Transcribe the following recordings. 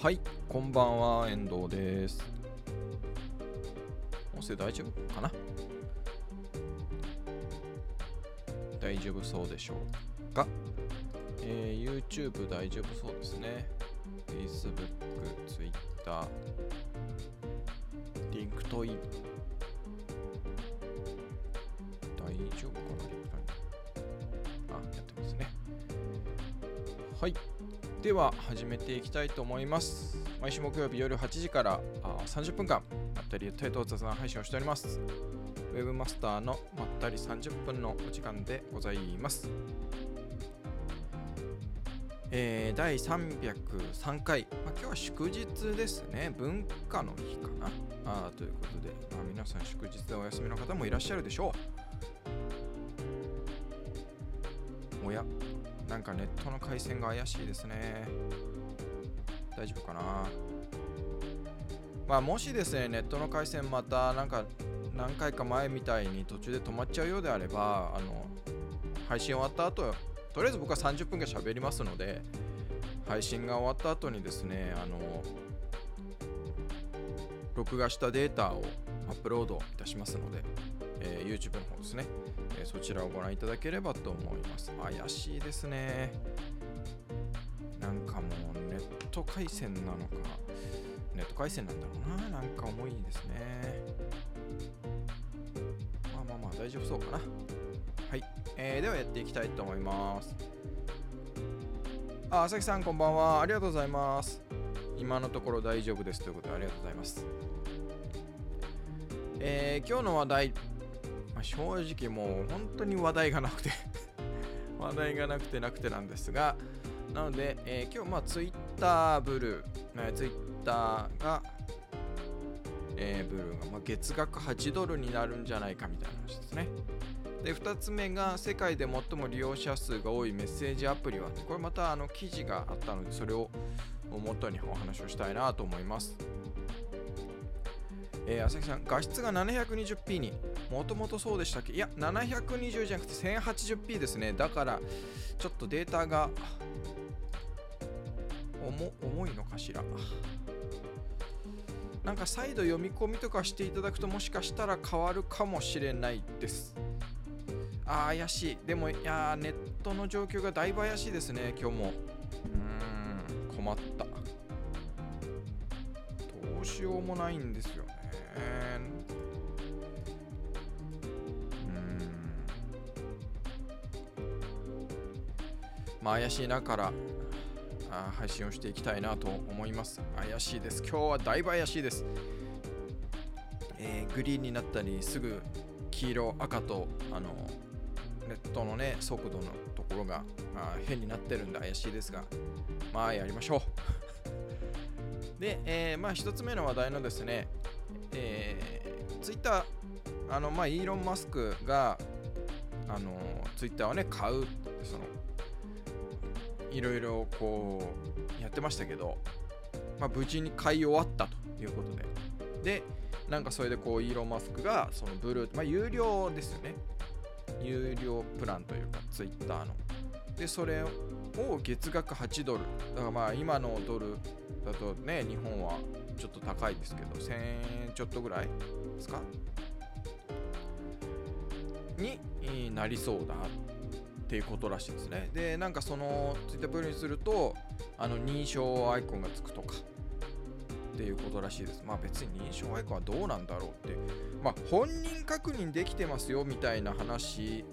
はい、こんばんは、遠藤です。音声大丈夫かな？大丈夫そうでしょうか、えー ?YouTube 大丈夫そうですね。Facebook、Twitter、LinkedIn。大丈夫かな？LinkedIn。あ、やってますね。はい。では始めていきたいと思います。毎週木曜日夜8時からあ30分間まったりゆったりと雑談配信をしております。ウェブマスターのまったり30分のお時間でございます。えー、第303回、まあ、今日は祝日ですね。文化の日かな。あということで、まあ、皆さん祝日でお休みの方もいらっしゃるでしょう。おや。なんかネットの回線が怪しいですね。大丈夫かな？まあもしですね、ネットの回線またなんか何回か前みたいに途中で止まっちゃうようであれば、あの、配信終わった後、とりあえず僕は30分が喋りますので、配信が終わった後にですね、あの、録画したデータをアップロードいたしますので、えー YouTube の方ですね、えそちらをご覧いただければと思います。怪しいですね。なんかもうネット回線なのか、ネット回線なんだろうな。なんか重いですね。まあまあまあ大丈夫そうかな。はい、えーではやっていきたいと思います。あ、朝日さんこんばんは。ありがとうございます。今のところ大丈夫ですということでありがとうございます。えー今日の話題、まあ、正直もう本当に話題がなくて 話題がなくてなくてなんですがなので、えー今日まあツイッターブルー、えー、ツイッターが、えーブルーが、まあ、月額8ドルになるんじゃないかみたいな話ですね。で2つ目が世界で最も利用者数が多いメッセージアプリはこれまたあの記事があったのでそれを元にお話をしたいなと思います。えー、朝日さん、画質が 720p に、もともとそうでしたっけ？いや、720じゃなくて 1080p ですね。だから、ちょっとデータが重いのかしら。なんか再度読み込みとかしていただくと、もしかしたら変わるかもしれないです。あ、怪しい。でも、いや、ネットの状況がだいぶ怪しいですね、今日も。うーん、困った。どうしようもないんですよね。うーん。まあ怪しいながらあ配信をしていきたいなと思います。怪しいです。今日はだいぶ怪しいです。えーグリーンになったりすぐ黄色赤とあのネットのね速度のところがあ変になってるんで怪しいですがまあやりましょう。で、えーまあ一つ目の話題のですね、えー、ツイッター、あの、まあ、イーロン・マスクが、あの、ツイッターをね、買う、その、いろいろこう、やってましたけど、まあ、無事に買い終わったということで。で、なんかそれでこう、イーロン・マスクが、そのブルー、まあ、有料ですよね。有料プランというか、ツイッターの。で、それを月額8ドル。だからまあ、今のドルだとね、日本はちょっと高いですけど、1000円ちょっとぐらいですか？になりそうだっていうことらしいですね。で、なんかそのツイッターブルにすると、あの認証アイコンがつくとかっていうことらしいです。まあ別に認証アイコンはどうなんだろうって。まあ本人確認できてますよみたいな話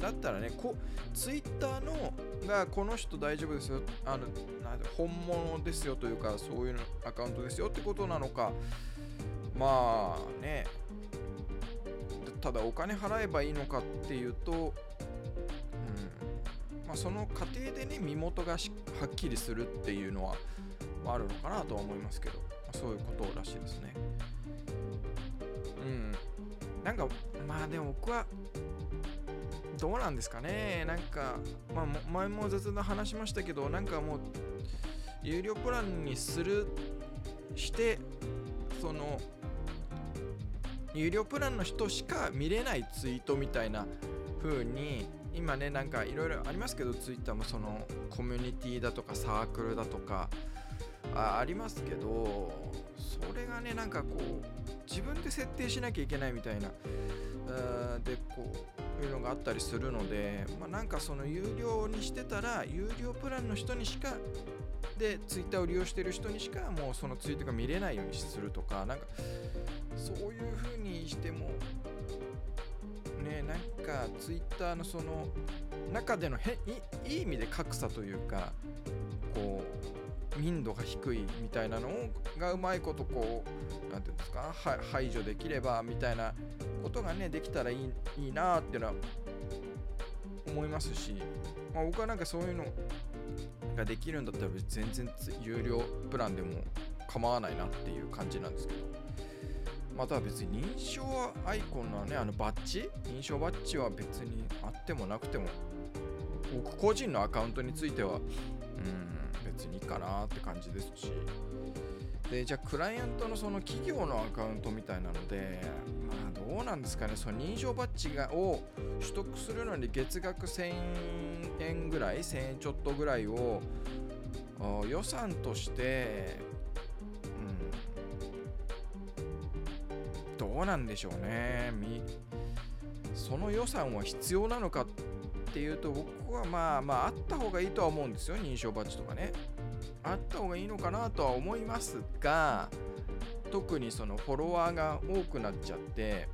だったらね、こツイッターのがこの人大丈夫ですよ、あのなん本物ですよというか、そういうのアカウントですよってことなのか、まあね、ただお金払えばいいのかっていうと、うんまあ、その過程でね、身元がはっきりするっていうのはああるのかなとは思いますけど、まあ、そういうことらしいですね。うん。なんか、まあでも僕は、どうなんですかね。なんか、まあ、も前も雑談話しましたけど、なんかもう、有料プランにする、して、その、有料プランの人しか見れないツイートみたいな風に、今ね、なんかいろいろありますけど、ツイッターもそのコミュニティだとかサークルだとか、あありますけどそれがねなんかこう自分で設定しなきゃいけないみたいなでこういうのがあったりするので、まあ、なんかその有料にしてたら有料プランの人にしかでツイッターを利用してる人にしかもうそのツイートが見れないようにするとかなんかそういう風にしてもねなんかツイッターのその中でのへいい意味で格差というかこう民度が低いみたいなのがうまいことこう何て言うんですか排除できればみたいなことがねできたらいいいいなっていうのは思いますし、まあ、僕はなんかそういうのができるんだったら全然有料プランでも構わないなっていう感じなんですけどまた別に認証アイコンのねあのバッジ？認証バッジは別にあってもなくても僕個人のアカウントについてはうん。別にいいかなって感じですし。でじゃあクライアントのその企業のアカウントみたいなのでまあどうなんですかね。その認証バッジがを取得するのに月額1000円ぐらい1000円ちょっとぐらいを予算としてうん。どうなんでしょうね。その予算は必要なのかっっていうと僕はまあまああった方がいいとは思うんですよ認証バッジとかね。あった方がいいのかなとは思いますが特にそのフォロワーが多くなっちゃって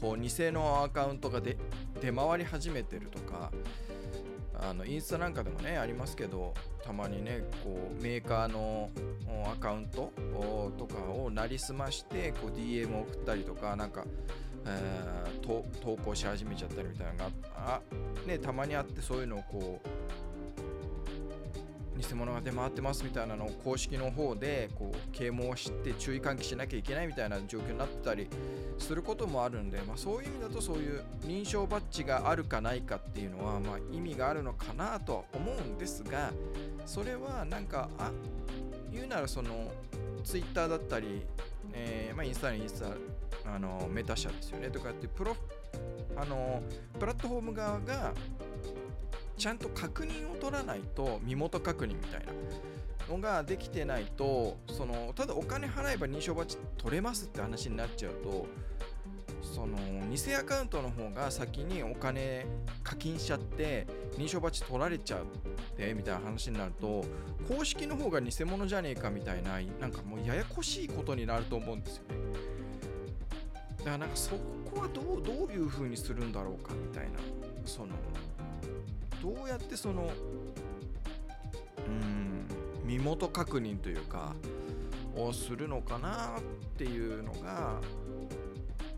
こう偽のアカウントが出回り始めてるとかあのインスタなんかでもねありますけどたまにねこうメーカーのアカウントとかをなりすましてこう DM を送ったりとかなんか、えー、投稿し始めちゃったりみたいなのがあ、ね、たまにあってそういうのをこう偽物が出回ってますみたいなのを公式の方でこう啓蒙して注意喚起しなきゃいけないみたいな状況になってたりすることもあるんで、まあ、そういう意味だとそういう認証バッジがあるかないかっていうのはまあ意味があるのかなとは思うんですがそれはなんかあ言うならその Twitter だったり、えーまあ、インスタにインスタあのメタ社ですよね。とかってプロあのプラットフォーム側がちゃんと確認を取らないと身元確認みたいなのができてないとそのただお金払えば認証バッジ取れますって話になっちゃうとその偽アカウントの方が先にお金課金しちゃって認証バッジ取られちゃってみたいな話になると公式の方が偽物じゃねえかみたいななんかもうややこしいことになると思うんですよね。だからなんかそこはどうどういう風にするんだろうかみたいな。そのどうやってそのうん身元確認というかをするのかなっていうのが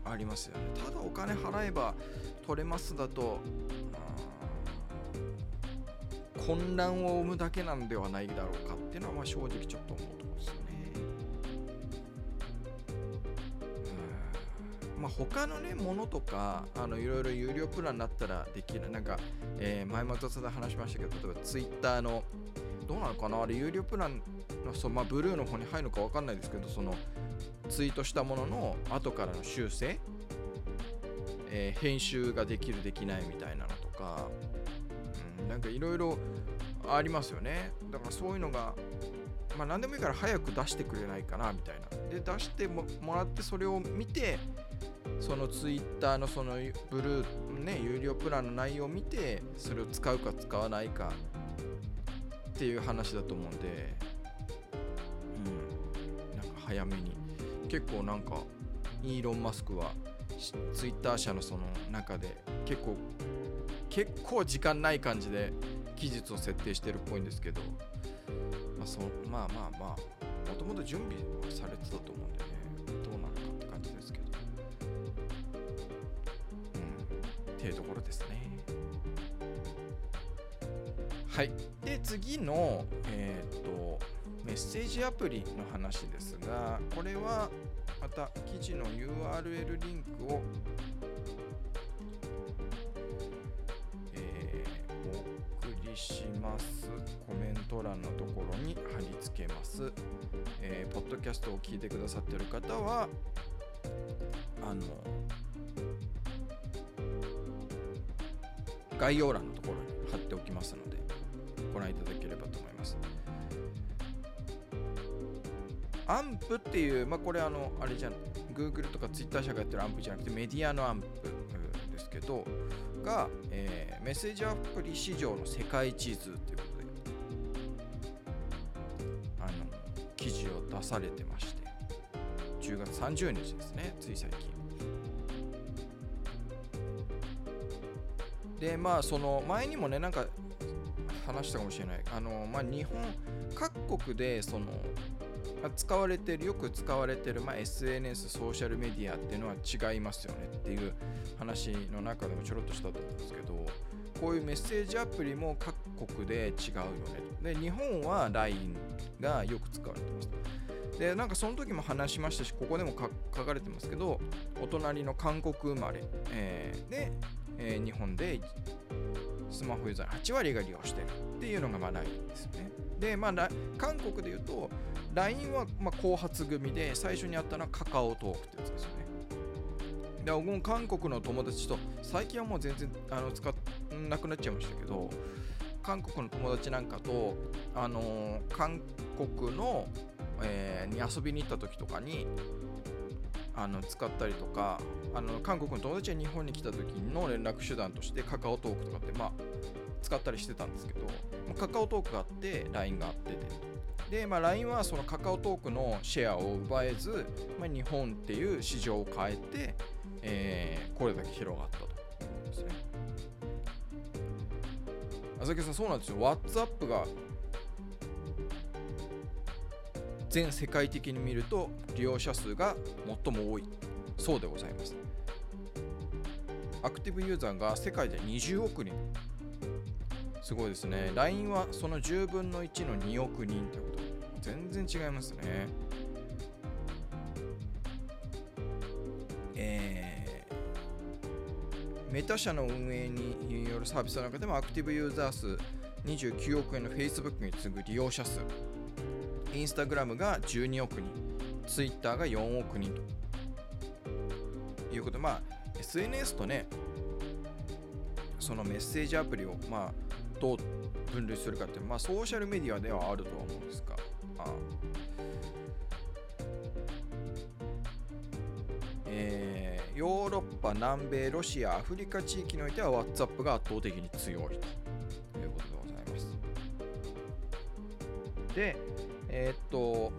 ありますよね。ただお金払えば取れますだと混乱を生むだけなんではないだろうかっていうのはまあ正直ちょっと思う。まあ、他のねものとかあのいろいろ有料プランになったらできる。なんか、えー、前もとで話しましたけど例えば Twitter のどうなのかな？あれ有料プランのそ、まあ、ブルーの方に入るのか分かんないですけどそのツイートしたものの後からの修正、えー、編集ができるできないみたいなのとか、うん、なんかいろいろありますよね。だからそういうのがまあ何でもいいから早く出してくれないかなみたいな。で出してもらってそれを見てそのツイッターのそのブルーね有料プランの内容を見てそれを使うか使わないかっていう話だと思うんでうんなんか早めに。結構なんかイーロン・マスクはツイッター社のその中で結構結構時間ない感じで期日を設定してるっぽいんですけど、まあ、そまあまあまあもともと準備されてたと思うんでねどうなのかって感じですけど。っていうところですね。はい。で次のえっ、とメッセージアプリの話ですがこれはまた記事の URL リンクを、えー、お送りします。コメント欄のところに貼り付けます、えー、ポッドキャストを聞いてくださってる方はあの概要欄のところに貼っておきますのでご覧いただければと思います。アンプっていう、まあ、これあの、あれじゃん、Google とか Twitter 社がやってるアンプじゃなくてメディアのアンプですけど、が、えー、メッセージアプリ市場の世界地図ということで、あの、記事を出されてまして、10月30日ですね、つい最近。で、まあ、その前にもね、なんか話したかもしれない。あの、まあ、日本、各国で、その、使われてるよく使われてる、まあ、SNS ソーシャルメディアっていうのは違いますよねっていう話の中でもちょろっとしたと思うんですけどこういうメッセージアプリも各国で違うよね。で日本は LINE がよく使われてます。でなんかその時も話しましたしここでも書かれてますけどお隣の韓国生まれ、えー、で、えー、日本でスマホユーザー8割が利用してるっていうのがまあ LINE ですよねでまあ韓国で言うと LINE はま後発組で最初にあったのはカカオトークってやつですよね。で僕も韓国の友達と最近はもう全然あの使っなくなっちゃいましたけど韓国の友達なんかと、あのー、韓国の、えー、に遊びに行った時とかにあの使ったりとかあの韓国の友達が日本に来た時の連絡手段としてカカオトークとかってまあ使ったりしてたんですけどまカカオトークがあって LINE があってで、まあ、LINE はそのカカオトークのシェアを奪えず、まあ、日本っていう市場を変えて、えー、これだけ広がったというですね。浅木さん、そうなんですよ。WhatsApp が全世界的に見ると利用者数が最も多い。そうでございます。アクティブユーザーが世界で20億人。すごいですね。LINE はその10分の1の2億人ということ全然違いますね。えー、メタ社の運営によるサービスの中でもアクティブユーザー数29億円の Facebook に次ぐ利用者数、インスタグラムが12億人、Twitter が4億人ということで、まあ、SNS とね、そのメッセージアプリを、まあ、どう分類するかって、まあ、ソーシャルメディアではあるとは思うんですが、えー、ヨーロッパ、南米、ロシア、アフリカ地域においては WhatsApp が圧倒的に強いということでございます。で、えー、っと、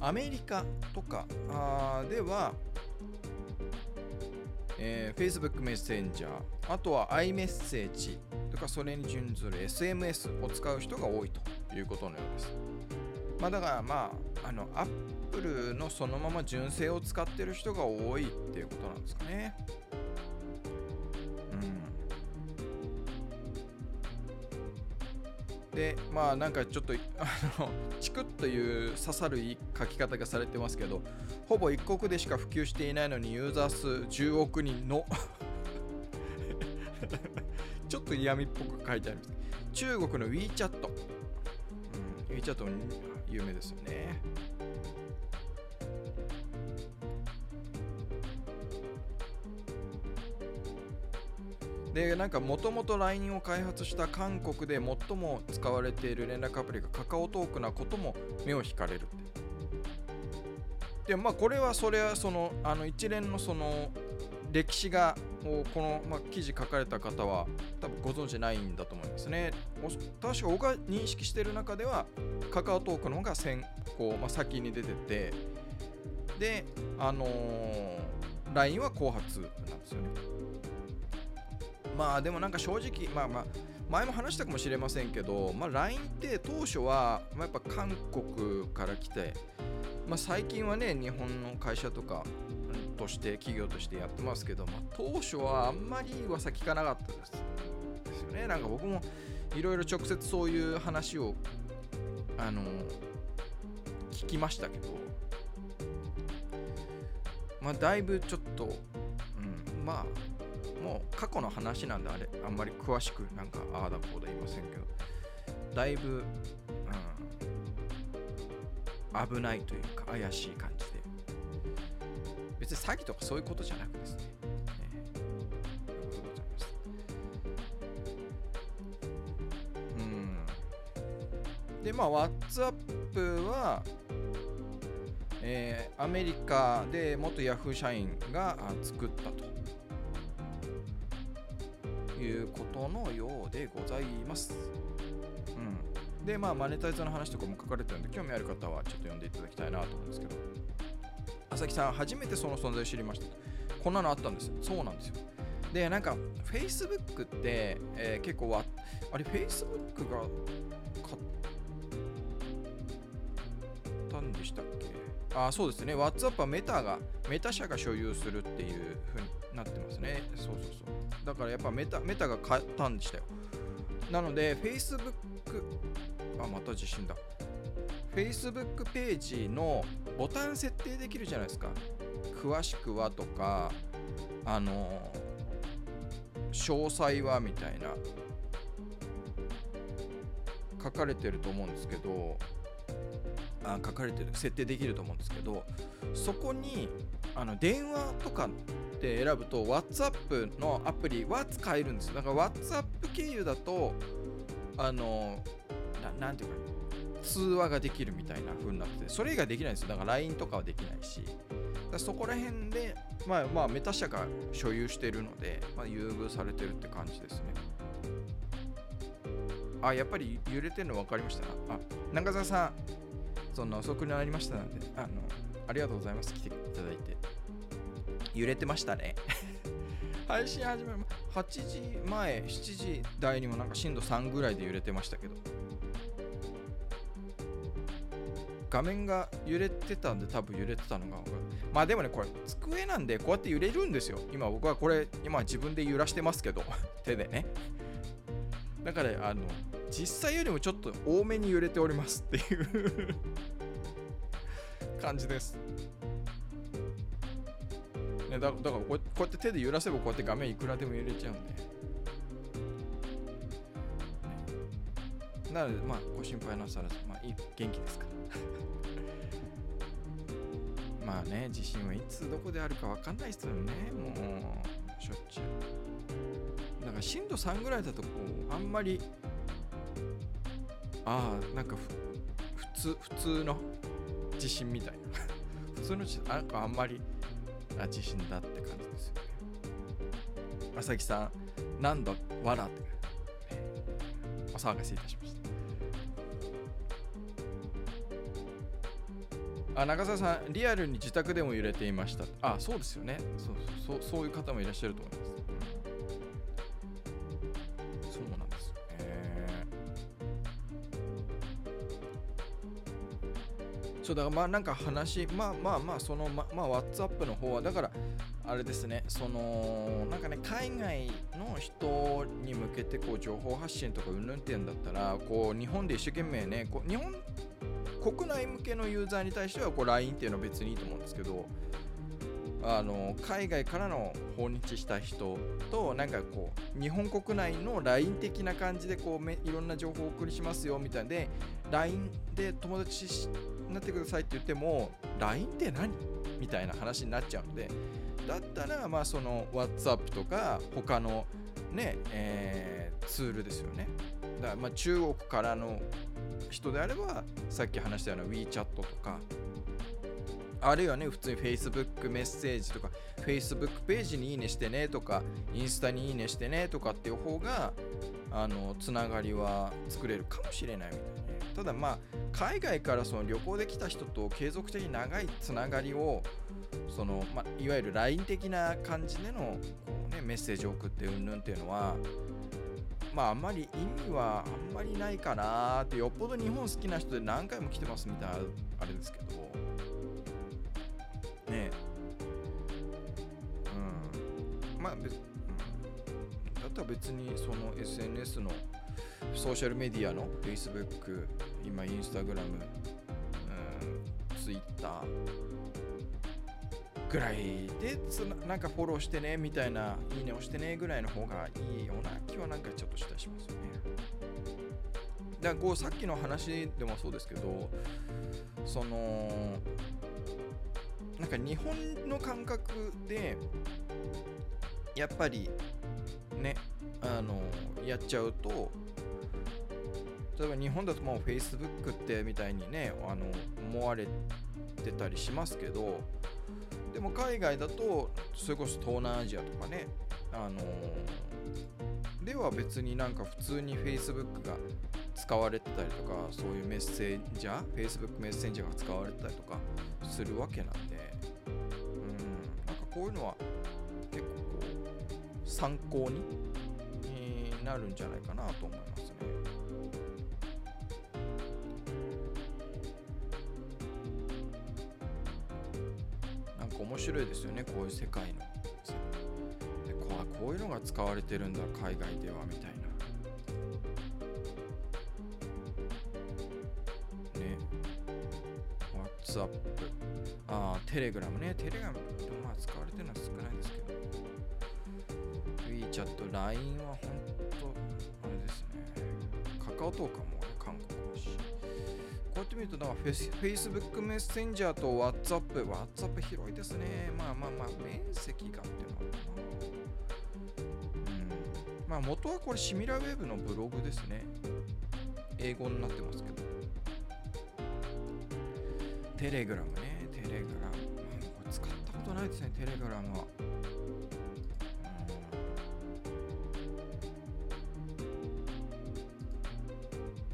アメリカとかでは、えー、Facebook メッセンジャー、あとは iMessage とかそれに準ずる SMS を使う人が多いということのようです。まあ、だからまあ、あの、アップルのそのまま純正を使ってる人が多いっていうことなんですかね。で、まあなんかちょっと、あの、チクッという刺さる書き方がされてますけど、ほぼ一国でしか普及していないのにユーザー数10億人の ちょっと嫌味っぽく書いてあります。中国の WeChat。うん、WeChat も有名ですよね。で、なんかもともと LINE を開発した韓国で最も使われている連絡アプリがカカオトークなことも目を引かれるって。で、まあこれはそれはその、あの一連のその歴史がこの、まあ、記事書かれた方は多分ご存知ないんだと思いますね。確か僕が認識してる中ではカカオトークの方が先行、まあ、先に出ててで、あのー、LINE は後発なんですよね。まあでもなんか正直、まあまあ、前も話したかもしれませんけど、まあ、LINE って当初は、まあ、やっぱ韓国から来て、まあ、最近はね、日本の会社とか、として企業としてやってますけど、まあ、当初はあんまり噂聞かなかったですですよね。なんか僕もいろいろ直接そういう話をあの聞きましたけどまあだいぶちょっと、うん、まあもう過去の話なんであれあんまり詳しくなんかああだこうだ言いませんけどだいぶ、うん、危ないというか怪しい感じで別に詐欺とかそういうことじゃなくですね。うん。で、まあ、WhatsApp は、えー、アメリカで元ヤフー社員が作ったとことのようでございます。うん、で、まあ、マネタイズの話とかも書かれてるんで、興味ある方はちょっと読んでいただきたいなと思うんですけど、朝木さん、初めてその存在知りました。こんなのあったんですよ。そうなんですよ。で、なんか、Facebook って、えー、結構わ、あれ、Facebook が買ったんでしたっけ？あ、そうですね。WhatsApp はメタが、メタ社が所有するだからやっぱメタメタが買ったんでしたよ。なので、Facebook、あ、また地震だ。Facebook ページのボタン設定できるじゃないですか。詳しくはとか、あの、詳細はみたいな書かれてると思うんですけどあ書かれてる設定できると思うんですけどそこにあの電話とかって選ぶと WhatsApp のアプリは使えるんですよ。だから WhatsApp 経由だとあのなんていうか通話ができるみたいな風になっててそれ以外できないんですよ。だから LINE とかはできないし。だそこら辺でまあまあメタ社が所有してるので、まあ、優遇されてるって感じですね。あやっぱり揺れてるの分かりました。あ中澤さんそんな遅くなりましたので、あの、ありがとうございます。来ていただいて。揺れてましたね。配信始め、8時前、7時台にもなんか震度3ぐらいで揺れてましたけど。画面が揺れてたんで多分揺れてたのがまあでもねこれ机なんでこうやって揺れるんですよ今僕はこれ今自分で揺らしてますけど 手でねだからあの実際よりもちょっと多めに揺れておりますっていう 感じです。だだからこうやって手で揺らせばこうやって画面いくらでも揺れちゃうんで。なので、まあ、ご心配なさらず、まあ、いい元気ですから。まあね、地震はいつどこであるか分かんないですよね、もう、しょっちゅう。だから震度3ぐらいだとこう、あんまりああなんか普通普通の地震みたいな 普通の地震なんかあんまりあ地震だって感じですよね。朝木さんなんだわらって、お騒がせいたしましたあ中澤さんリアルに自宅でも揺れていました。あそうですよね。そうそうそういう方もいらっしゃると思います。そうだからまあなんか話まあまあまあそのままあ WhatsApp の方はだからあれですねそのなんかね海外の人に向けてこう情報発信とかうんぬんってんだったらこう日本で一生懸命ねこう日本国内向けのユーザーに対してはこう LINE っていうのは別にいいと思うんですけどあの海外からの訪日した人となんかこう日本国内の LINE 的な感じでこうめいろんな情報をお送りしますよみたいで LINE で友達なってくださいって言っても LINE って何？みたいな話になっちゃうのでだったらまあその WhatsApp とか他のね、えー、ツールですよねだからまあ中国からの人であればさっき話したような WeChat とかあるいはね、普通に Facebook メッセージとか、Facebook ページにいいねしてねとか、インスタにいいねしてねとかっていう方が、あの、つながりは作れるかもしれないみたいな。ただまあ、海外からその旅行で来た人と継続的に長いつながりを、その、まあ、いわゆる LINE 的な感じでのこう、ね、メッセージを送ってうんぬんっていうのは、まああんまり意味はあんまりないかなってよっぽど日本好きな人で何回も来てますみたいなあれですけど。ねうん。まあ別、うん、だったら別にその SNS のソーシャルメディアの Facebook 今 Instagram、うん、Twitter ぐらいでつななんかフォローしてねみたいないいね押してねぐらいの方がいいような気はなんかちょっとしたしますよね。だからこうさっきの話でもそうですけどそのなんか日本の感覚でやっぱりねあのやっちゃうと例えば日本だともう Facebook ってみたいにねあの思われてたりしますけどでも海外だとそれこそ東南アジアとかねあのでは別になんか普通に Facebook が使われてたりとかそういうメッセージャー Facebook メッセンジャーが使われてたりとかするわけなんでうんなんかこういうのは結構こう参考に、なるんじゃないかなと思いますね。か面白いですよねこういう世界の。でこうこういうのが使われてるんだ海外ではみたいな。ね。WhatsApp。ああ、テレグラムね。テレグラム、まあ使われてるのは少ないですけど。WeChat、LINE は本当、あれですね。カカオトークもって見ると、なんかフェス Facebook メッセンジャーと WhatsApp、WhatsApp 広いですね。まあまあまあ、面積がっていうのはあるかな。うん。まあ元はこれシミラウェブのブログですね。英語になってますけど。テレグラムね、テレグラム。まあこれ使ったことないですね、テレグラムは。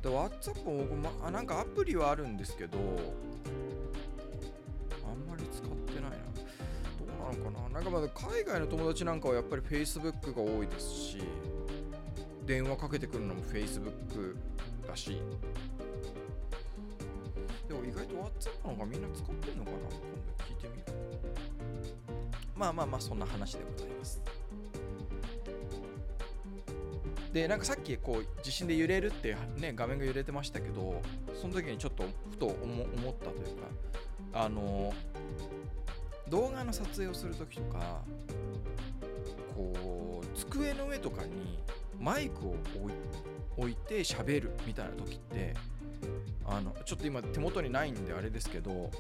で、WhatsApp も僕、まあ、なんかアプリはあるんですけど、あんまり使ってないな。どうなのかななんかまだ海外の友達なんかはやっぱり Facebook が多いですし、電話かけてくるのも Facebook だし、でも意外と WhatsApp の方がみんな使ってんのかな今度聞いてみよう。まあまあまあ、そんな話でございます。で、なんかさっきこう地震で揺れるってね、画面が揺れてましたけど、その時にちょっとふと思ったというか、あの、動画の撮影をする時とか、こう、机の上とかにマイクを置い置いて喋るみたいな時って、あのちょっと今手元にないんであれですけど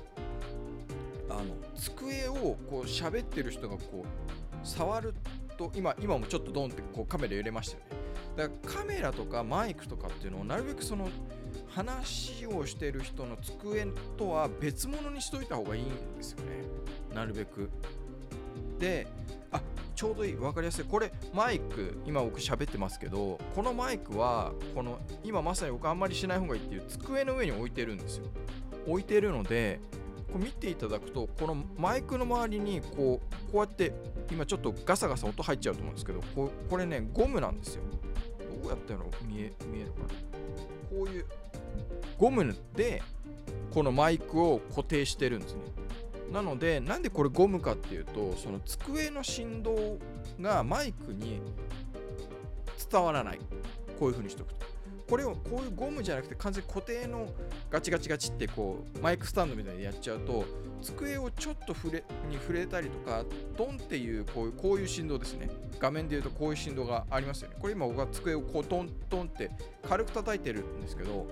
あの机をこう喋ってる人がこう触ると今今もちょっとドンってこうカメラ揺れましたよね。だからカメラとかマイクとかっていうのをなるべくその話をしてる人の机とは別物にしといた方がいいんですよね。なるべく。であちょうどいい分かりやすい。これマイク今僕喋ってますけどこのマイクはこの今まさに僕あんまりしない方がいいっていう机の上に置いてるんですよ。置いてるのでこう見ていただくとこのマイクの周りにこうこうやって今ちょっとガサガサ音入っちゃうと思うんですけどここれねゴムなんですよ。うやったら見え見えるかな？こういうゴムでこのマイクを固定してるんですね。なのでなんでこれゴムかっていうとその机の振動がマイクに伝わらない。こういう風にしとくと。これをこういうゴムじゃなくて完全に固定のガチガチガチってこうマイクスタンドみたいにやっちゃうと机をちょっと触れに触れたりとかドンっていうこういうこういう振動ですね。画面で言うとこういう振動がありますよね。これ今僕は机をこうトントンって軽く叩いてるんですけど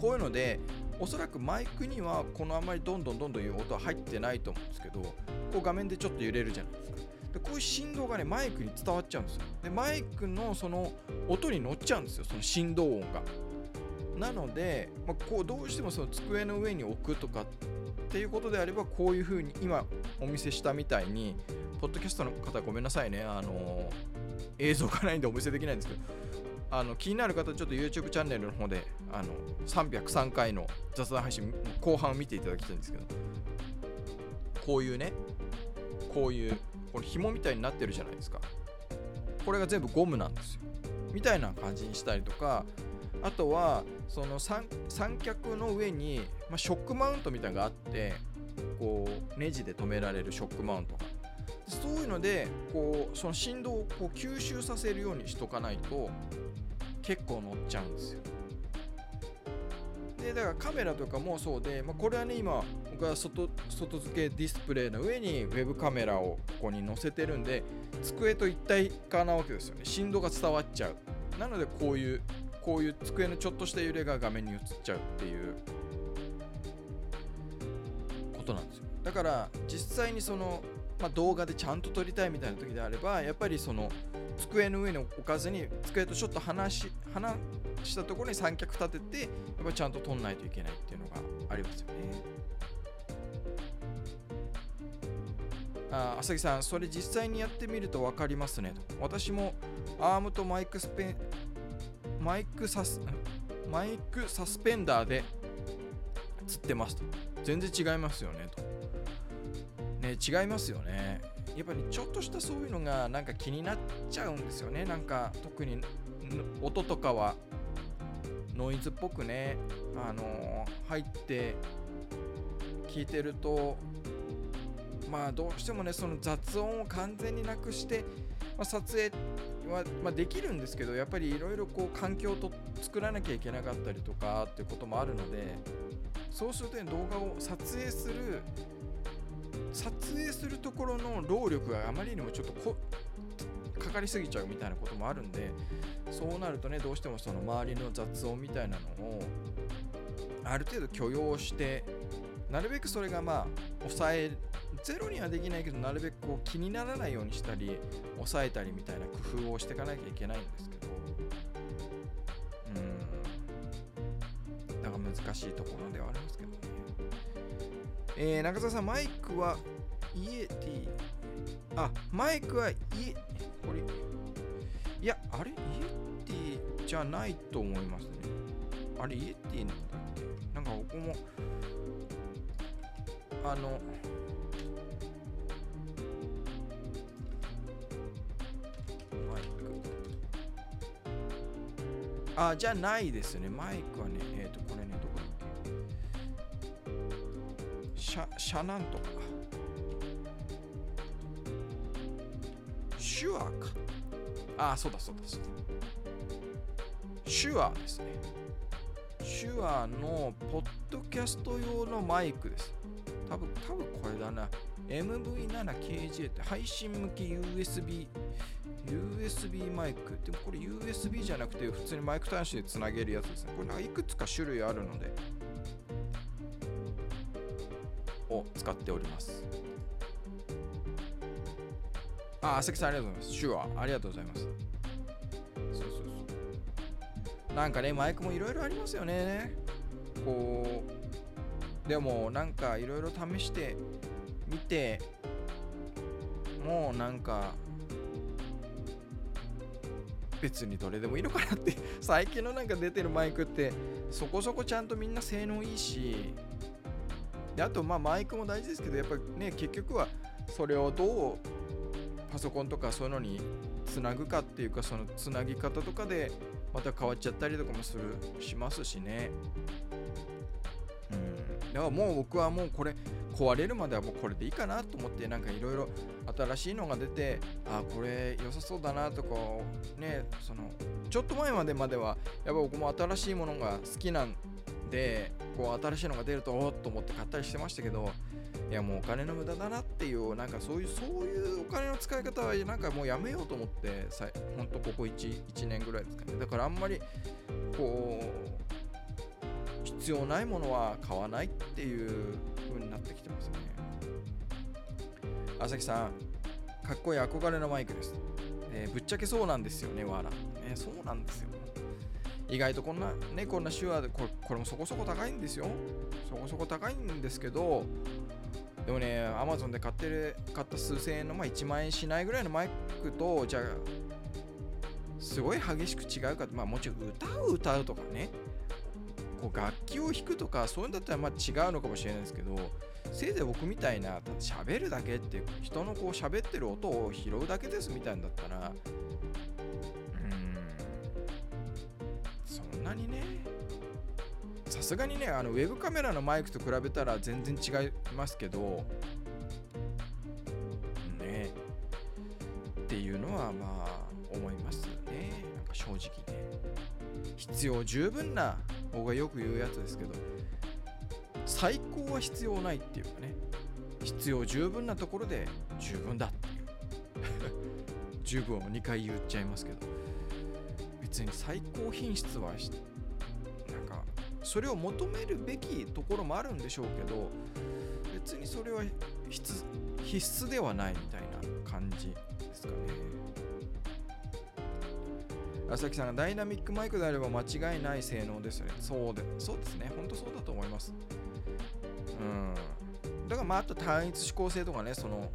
こういうのでおそらくマイクにはこのあまりどんどんどんどんいう音は入ってないと思うんですけどこう画面でちょっと揺れるじゃないですか。でこういう振動がねマイクに伝わっちゃうんですよ。でマイクのその音に乗っちゃうんですよ。その振動音が。なので、まあ、こうどうしてもその机の上に置くとかっていうことであればこういう風に今お見せしたみたいにポッドキャストの方ごめんなさいね。あの映像がないんでお見せできないんですけど。あの気になる方ちょっと YouTube チャンネルの方であの303回の雑談配信後半を見ていただきたいんですけど。こういうねこういうこれ紐みたいになってるじゃないですか。これが全部ゴムなんですよ。みたいな感じにしたりとかあとはその三脚の上に、まあ、ショックマウントみたいなのがあってこうネジで止められるショックマウント。がそういうのでこうその振動をこう吸収させるようにしとかないと結構乗っちゃうんですよ。でだからカメラとかもそうで、まあ、これはね今僕は外外付けディスプレイの上にウェブカメラをここに載せてるんで机と一体化なわけですよね。振動が伝わっちゃう。なのでこういうこういう机のちょっとした揺れが画面に映っちゃうっていうだから実際にその、まあ、動画でちゃんと撮りたいみたいな時であればやっぱりその机の上に置かずに机とちょっと離し離したところに三脚立ててやっぱちゃんと撮んないといけないっていうのがありますよね。あ朝木さん、それ実際にやってみると分かりますねと。私もアームとマイクスペンマイクサスマイクサスペンダーで釣ってますと。全然違いますよねと。ね、違いますよね。やっぱりちょっとしたそういうのがなんか気になっちゃうんですよね。なんか特に音とかはノイズっぽくね、あのー、入って聞いてるとまあどうしてもねその雑音を完全になくして、まあ、撮影は、まあ、できるんですけどやっぱりいろいろこう環境を作らなきゃいけなかったりとかっていうこともあるのでそうすると、ね、動画を撮影する撮影するところの労力があまりにもちょっとこかかりすぎちゃうみたいなこともあるんでそうなるとねどうしてもその周りの雑音みたいなのをある程度許容してなるべくそれがまあ抑えゼロにはできないけどなるべくこう気にならないようにしたり抑えたりみたいな工夫をしていかなきゃいけないんですけどうんだから難しいところではありますけどね。えー、中澤さんマイクは Yeti あマイクはイエこれ。いやあれ Yeti じゃないと思いますね。あれ Yeti なんだっけ？なんか僕もあのマイク。あじゃないですね。マイっけシャシャなんとかシュアかああそうだそうだそうだシュアですねシュアのポッドキャスト用のマイクです多分、多分これだな。MV7KJ って配信向き USB、USB マイク。でもこれ USB じゃなくて普通にマイク端子でつなげるやつですね。これなんかいくつか種類あるので、使っております。あ、朝木さんありがとうございます。手話ありがとうございます。そうそうそう。なんかね、マイクもいろいろありますよね。こう、でもなんかいろいろ試してみてもうなんか別にどれでもいいのかなって最近のなんか出てるマイクってそこそこちゃんとみんな性能いいしであとまあマイクも大事ですけどやっぱね結局はそれをどうパソコンとかそういうのにつなぐかっていうかそのつなぎ方とかでまた変わっちゃったりとかもするしますしね。だからもう僕はもうこれ壊れるまではもうこれでいいかなと思ってなんかいろいろ新しいのが出てあこれ良さそうだなとかねそのちょっと前までまではやっぱ僕も新しいものが好きなんでこう新しいのが出るとおっと思って買ったりしてましたけどいやもうお金の無駄だなっていうなんかそういうそういうお金の使い方はなんかもうやめようと思ってさほんとここ 1, 1年ぐらいですかね。だからあんまりこう必要ないものは買わないっていう風になってきてますね。朝木さんかっこいい憧れのマイクです、えー、ぶっちゃけそうなんですよねわら、ね、そうなんですよ。意外とこんなねこんな手話でこれこれもそこそこ高いんですよ。そこそこ高いんですけどでもね Amazon で買ってる買った数千円の、まあ、1万円しないぐらいのマイクとじゃあすごい激しく違うかまあもちろん歌う歌うとかね。こう楽器を弾くとかそういうんだったらまあ違うのかもしれないですけどせいぜい僕みたいな喋るだけって人のこう喋ってる音を拾うだけですみたいんだったらすがにねあのウェブカメラのマイクと比べたら全然違いますけどね。っていうのはまあ思いますね。なんか正直ね。必要十分な僕がよく言うやつですけど最高は必要ないっていうかね。必要十分なところで十分だっていう。十分を2回言っちゃいますけど別に最高品質はなんかそれを求めるべきところもあるんでしょうけど別にそれは必須ではないみたいな感じですかね。朝木さんがダイナミックマイクであれば間違いない性能ですよね。そうでそうですね。本当そうだと思います。うん。だからまああと単一指向性とかねその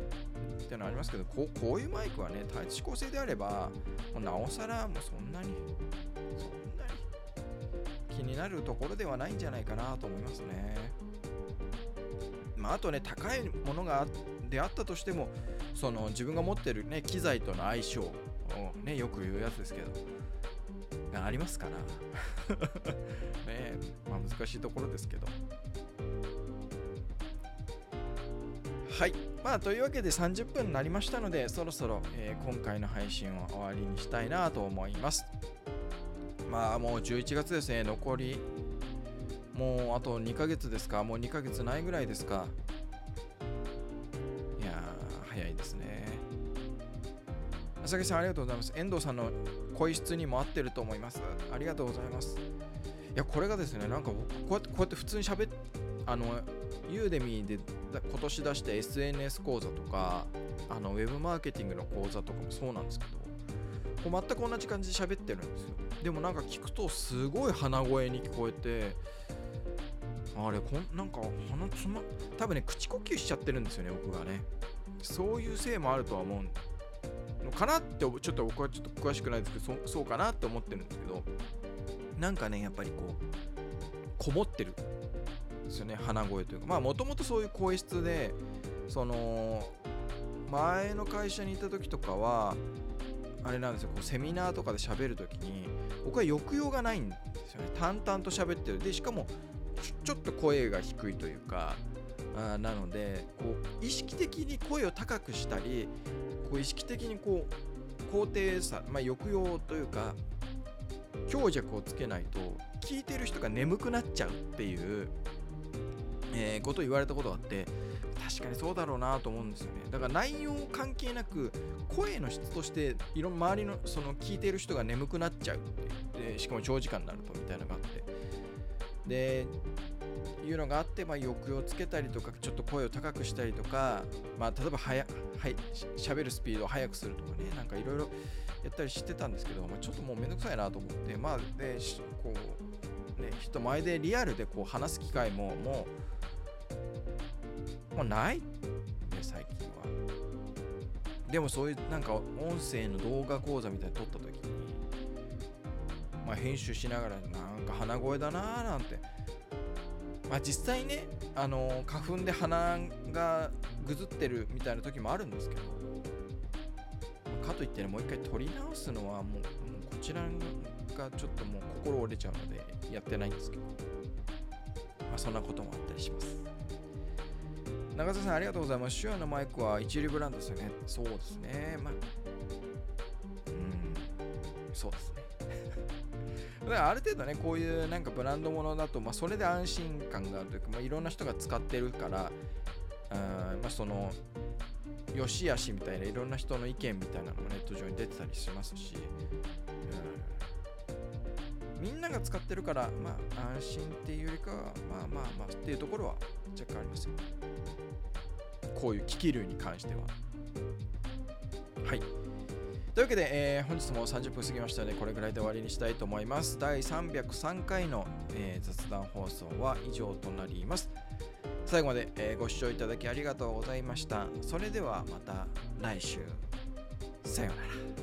っていうのありますけどこうこういうマイクはね単一指向性であればもうなおさらもうそんなに気になるところではないんじゃないかなと思いますね。まあ、あとね高いものがであったとしてもその自分が持ってる、ね、機材との相性を、ね、よく言うやつですけどがありますから。ねまあ、難しいところですけど。はい。まあというわけで30分になりましたのでそろそろ、えー、今回の配信を終わりにしたいなと思います。まあもう11月ですね。残りもうあと2ヶ月ですか。もう2ヶ月ないぐらいですか。いや早いですね。浅木さんありがとうございます。遠藤さんの声質にも合ってると思います。ありがとうございます。いやこれがですねなんかこうやってこうやって普通に喋っあのユーデミーで今年出した SNS 講座とかあのウェブマーケティングの講座とかもそうなんですけどこう全く同じ感じで喋ってるんですよ。でもなんか聞くとすごい鼻声に聞こえてあれこんなんか鼻つま多分ね口呼吸しちゃってるんですよね僕がね。そういうせいもあるとは思うのかなってちょっと僕はちょっと詳しくないですけどそうかなって思ってるんですけどなんかねやっぱりこうこもってるんですよね鼻声というか。まあもともとそういう声質でその前の会社にいた時とかはあれなんですよこうセミナーとかで喋る時に僕は抑揚がないんですよね。淡々と喋ってる。でしかもちょっと声が低いというかあなのでこう意識的に声を高くしたりこう意識的にこう高低差、まあ、抑揚というか強弱をつけないと聞いてる人が眠くなっちゃうっていう、えー、ことを言われたことがあって確かにそうだろうなと思うんですよね。だから内容関係なく声の質としていろん周りのその聞いてる人が眠くなっちゃうってでしかも長時間になるとみたいなのがあって。でいうのがあって、まあ、抑揚つけたりとかちょっと声を高くしたりとか、まあ、例えばはやはい喋るスピードを速くするとかねなんかいろいろやったりしてたんですけど、まあ、ちょっともうめんどくさいなと思ってまあでこうね人前でリアルでこう話す機会ももうもないね最近はでもそういうなんか音声の動画講座みたいに撮った時にまあ編集しながらなんか鼻声だなーなんてまあ、実際ね、あの花粉で鼻がぐずってるみたいな時もあるんですけど、かといってね、もう一回取り直すのはもうもうこちらがちょっともう心折れちゃうのでやってないんですけど、まあ、そんなこともあったりします。長澤さん、ありがとうございます。手話のマイクは一流ブランドですよね。そうですね。まあ、うん、そうですね。だからある程度ね、こういうなんかブランドものだと、まあ、それで安心感があるというか、まあ、いろんな人が使ってるから、あまあ、その、よしあしみたいないろんな人の意見みたいなのもネット上に出てたりしますし、みんなが使ってるから、まあ、安心っていうよりかは、まあまあまあっていうところは若干ありますよ。こういう機器類に関しては。はい。というわけで、えー、本日も30分過ぎましたので、これぐらいで終わりにしたいと思います。第303回の、えー、雑談放送は以上となります。最後まで、えー、ご視聴いただきありがとうございました。それではまた来週。さようなら。